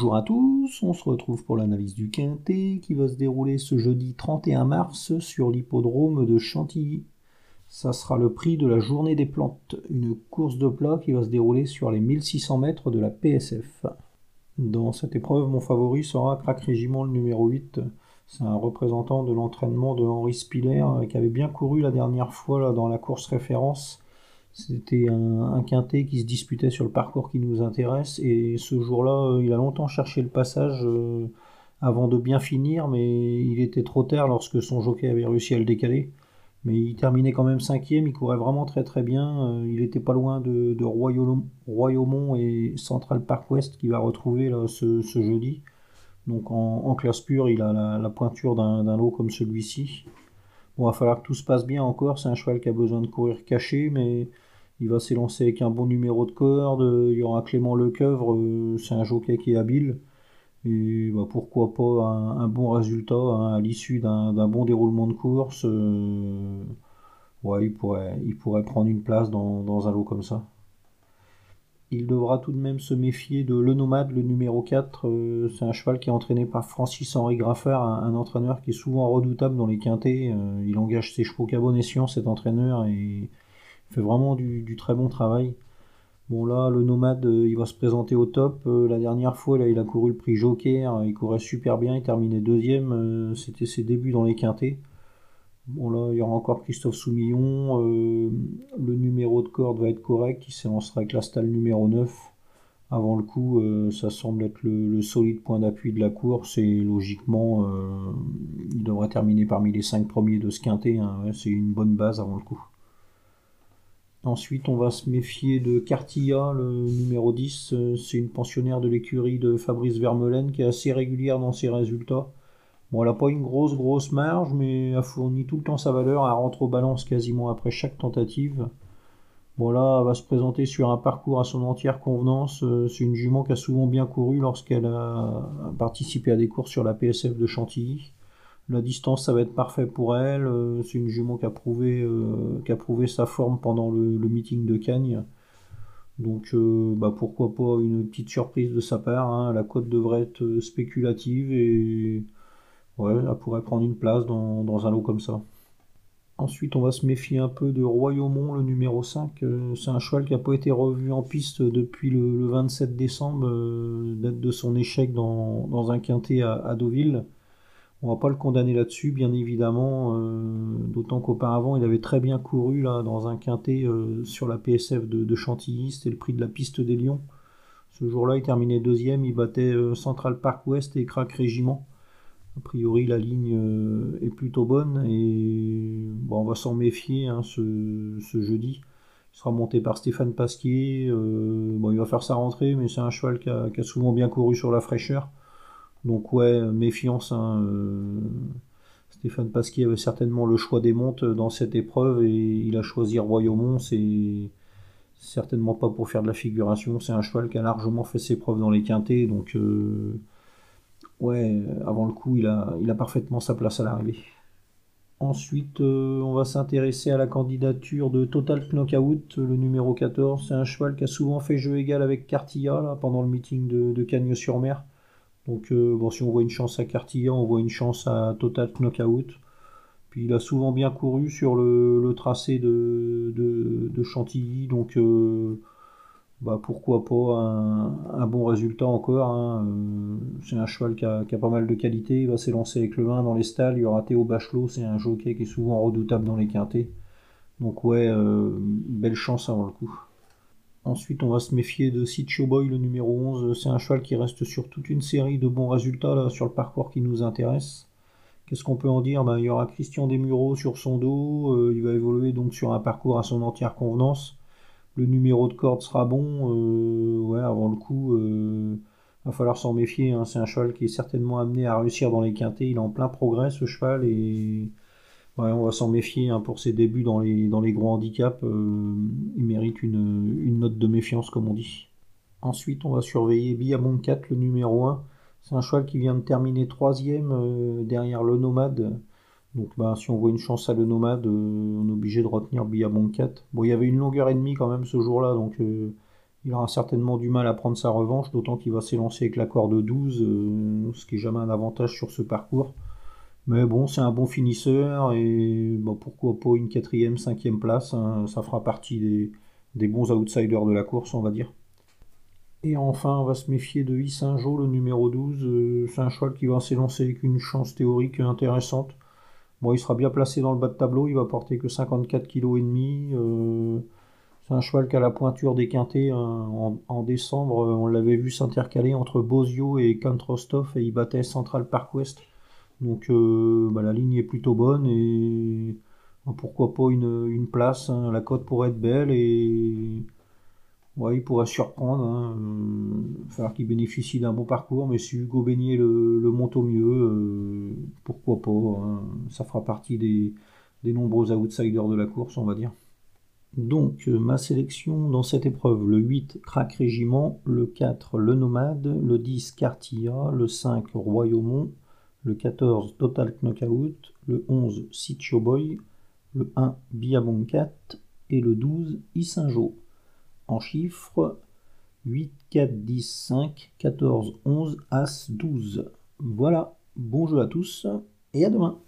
Bonjour à tous, on se retrouve pour l'analyse du Quintet qui va se dérouler ce jeudi 31 mars sur l'hippodrome de Chantilly. Ça sera le prix de la journée des plantes, une course de plat qui va se dérouler sur les 1600 mètres de la PSF. Dans cette épreuve, mon favori sera Crac Régiment le numéro 8. C'est un représentant de l'entraînement de Henri Spiller qui avait bien couru la dernière fois dans la course référence c'était un, quintet qui se disputait sur le parcours qui nous intéresse et ce jour-là, euh, il a longtemps cherché le passage euh, avant de bien finir, mais il était trop tard lorsque son jockey avait réussi à le décaler. Mais il terminait quand même cinquième, il courait vraiment très très bien. Euh, il était pas loin de, Royaumont et Central Park West qui va retrouver ce, jeudi. Donc en, classe pure, il a la, pointure d'un lot comme celui-ci. Il va falloir que tout se passe bien encore. C'est un cheval qui a besoin de courir caché, mais il va s'élancer avec un bon numéro de corde. Il y aura Clément Lecoeuvre, euh, c'est un jockey qui est habile. Et bah, pourquoi pas un, bon résultat hein, à l'issue d'un bon déroulement de course. Euh, il pourrait prendre une place dans, un lot comme ça. Il devra tout de même se méfier de Le Nomade, le numéro 4. Euh, c'est un cheval qui est entraîné par Francis-Henri Graffard, un, entraîneur qui est souvent redoutable dans les quintés. il engage ses chevaux qu'à bon escient, cet entraîneur, et fait vraiment du, très bon travail. Bon là, le nomade, euh, il va se présenter au top. Euh, la dernière fois, là, il a couru le prix Joker. Il courait super bien. Il terminait deuxième. Euh, c'était ses débuts dans les quintés. Bon là, il y aura encore Christophe Soumillon. le numéro de corde va être correct. Il s'élancera avec la stalle numéro 9. Avant le coup, ça semble être le, solide point d'appui de la course. Et logiquement, il devrait terminer parmi les 5 premiers de ce quintet. Hein. C'est une bonne base avant le coup. Ensuite, on va se méfier de Cartilla, le numéro 10. Euh, c'est une pensionnaire de l'écurie de Fabrice Vermeulen qui est assez régulière dans ses résultats. Bon, elle n'a pas une grosse, grosse marge, mais elle fournit tout le temps sa valeur. Elle rentre aux balances quasiment après chaque tentative. Bon, là, elle va se présenter sur un parcours à son entière convenance. Euh, c'est une jument qui a souvent bien couru lorsqu'elle a participé à des courses sur la PSF de Chantilly. La distance, ça va être parfait pour elle. Euh, c'est une jument qui a prouvé, euh, qui a prouvé sa forme pendant le, meeting de Cagnes. Donc bah, pourquoi pas une petite surprise de sa part. Hein. La cote devrait être spéculative et ouais, elle pourrait prendre une place dans, un lot comme ça. Ensuite, on va se méfier un peu de Royaumont, le numéro 5. C'est un cheval qui n'a pas été revu en piste depuis le, 27 décembre, date de son échec dans, un quintet à Deauville. On va pas le condamner là-dessus, bien évidemment, euh, d'autant qu'auparavant il avait très bien couru là dans un quintet euh, sur la PSF de, Chantilly, c'était le prix de la piste des Lions. Ce jour-là, il terminait deuxième, il battait euh, Central Park West et Crac Régiment. A priori, la ligne est plutôt bonne et bon, on va s'en méfier hein, ce, jeudi. Il sera monté par Stéphane Pasquier. bon, il va faire sa rentrée, mais c'est un cheval qui a souvent bien couru sur la fraîcheur. Donc ouais, méfiance. Hein, euh, Stéphane Pasquier avait certainement le choix des montes dans cette épreuve et il a choisi Royaumont. C'est certainement pas pour faire de la figuration. C'est un cheval qui a largement fait ses preuves dans les quintés. Donc euh, ouais, avant le coup, il a, parfaitement sa place à l'arrivée. Ensuite, euh, on va s'intéresser à la candidature de Total Knockout, le numéro 14. C'est un cheval qui a souvent fait jeu égal avec Cartilla pendant le meeting de, de Cagnes-sur-Mer. Donc, euh, bon, si on voit une chance à Cartilla, on voit une chance à Total Knockout. Puis il a souvent bien couru sur le, tracé de, Chantilly, donc euh, bah, pourquoi pas un, bon résultat encore. Hein. Euh, c'est un cheval qui a, pas mal de qualité, il va s'élancer avec le 1 dans les stalles. Il y aura Théo Bachelot, c'est un jockey qui est souvent redoutable dans les quintés. Donc ouais, belle chance avant le coup. Ensuite, on va se méfier de Sitcho Boy, le numéro 11. C'est un cheval qui reste sur toute une série de bons résultats sur le parcours qui nous intéresse. Qu'est-ce qu'on peut en dire? Ben, Il y aura Christian Desmureaux sur son dos. Euh, il va évoluer donc sur un parcours à son entière convenance. Le numéro de corde sera bon. Euh, ouais, avant le coup, il euh, va falloir s'en méfier. Hein. C'est un cheval qui est certainement amené à réussir dans les quintés. Il est en plein progrès, ce cheval. Et on va s'en méfier hein, pour ses débuts dans les, dans gros handicaps. Euh, il mérite une, note de méfiance, comme on dit. Ensuite, on va surveiller Biamon 4, le numéro 1. C'est un cheval qui vient de terminer troisième derrière le Nomade. Donc, bah, si on voit une chance à le Nomade, euh, on est obligé de retenir Biamon 4. Bon, il y avait une longueur et demie quand même ce jour-là, donc il Il aura certainement du mal à prendre sa revanche, d'autant qu'il va s'élancer avec la corde 12, euh, ce qui est jamais un avantage sur ce parcours. Mais bon, c'est un bon finisseur et bon, pourquoi pas une quatrième, cinquième place. Hein, ça fera partie des, bons outsiders de la course, on va dire. Et enfin, on va se méfier de Saint-Jean, le numéro 12. Euh, c'est un cheval qui va s'élancer avec une chance théorique intéressante. Bon, il sera bien placé dans le bas de tableau, il va porter que 54 kg et. Euh, c'est un cheval qui a la pointure des quintés. Hein. En, décembre, on l'avait vu s'intercaler entre Bozio et Kant et il battait Central Park West. Donc euh, bah, la ligne est plutôt bonne et pourquoi pas une, place. Hein. La cote pourrait être belle et ouais, il pourrait surprendre. Hein. Euh, falloir qu'il bénéficie d'un bon parcours, mais si Hugo Beignet le, monte au mieux, euh, pourquoi pas. Hein. Ça fera partie des, des nombreux outsiders de la course, on va dire. Donc, ma sélection dans cette épreuve, le 8, Crac Régiment, le 4, Le Nomade, le 10, Cartilla, le 5, Royaumont, le 14 Total Knockout, le 11 Sitio Boy, le 1 Biaboncat et le 12 Issinjo. En chiffres 8, 4, 10, 5, 14, 11, As, 12. Voilà, bon jeu à tous et à demain.